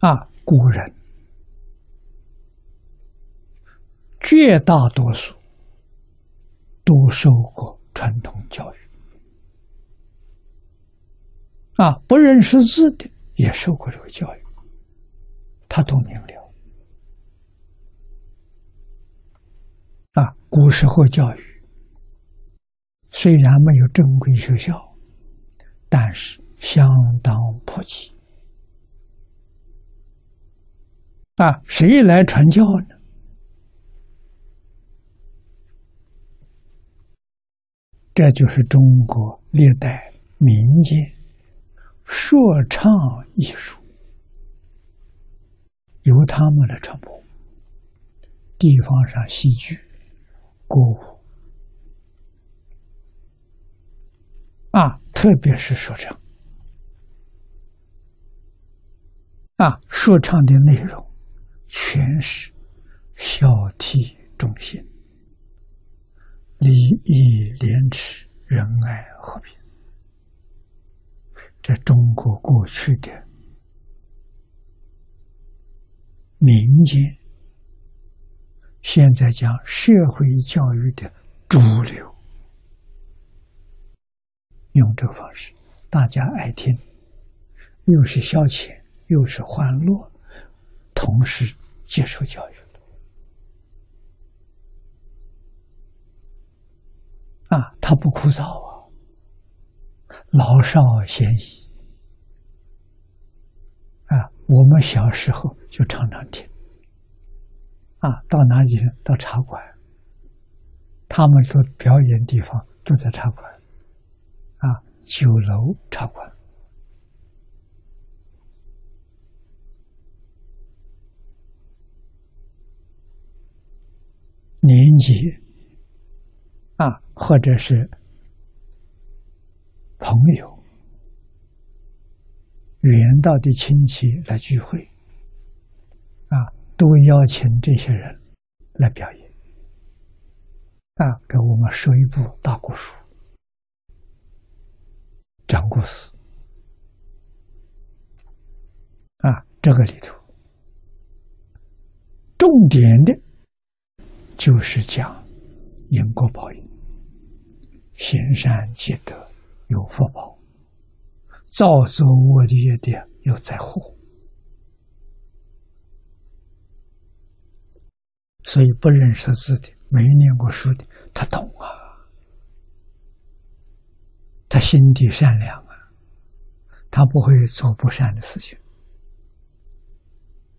啊，古人绝大多数都受过传统教育，啊，不认识字的也受过这个教育，他都明了。啊，古时候教育虽然没有正规学校，但是相当普及。啊，谁来传教呢？这就是中国历代民间说唱艺术，由他们来传播。地方上戏剧、歌舞，啊，特别是说唱，啊，说唱的内容。全是孝悌忠信、礼义廉耻、仁爱和平。这中国过去的民间，现在讲社会教育的主流，用这个方式，大家爱听，又是消遣，又是欢乐，同时。接受教育啊，他不枯燥啊，老少咸宜啊。我们小时候就常常听啊，到哪里到茶馆，他们都表演地方都在茶馆啊，酒楼茶馆。你啊，或者是朋友、远道的亲戚来聚会啊，都邀请这些人来表演啊，给我们说一部大故事、讲故事啊，这个里头重点的。就是讲因果报应，行善积德有福报，造作恶业的有灾祸。所以不认识字的、没念过书的，他懂啊，他心地善良啊，他不会做不善的事情。